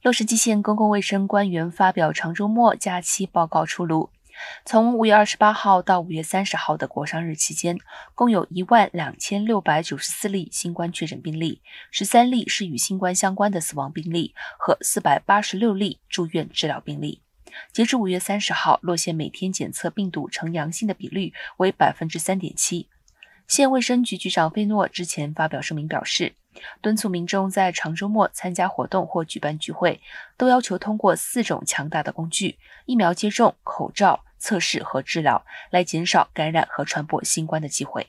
洛杉矶县公共卫生官员发表长周末假期报告出炉。从五月二十八号到五月三十号的国殇日期间，共有一万两千六百九十四例新冠确诊病例，十三例是与新冠相关的死亡病例和四百八十六例住院治疗病例。截至五月三十号，洛县每天检测病毒呈阳性的比率为百分之三点七。县卫生局局长费诺之前发表声明表示，敦促民众在长周末参加活动或举办聚会，都要求通过四种强大的工具：疫苗接种、口罩。测试和治疗，来减少感染和传播新冠的机会。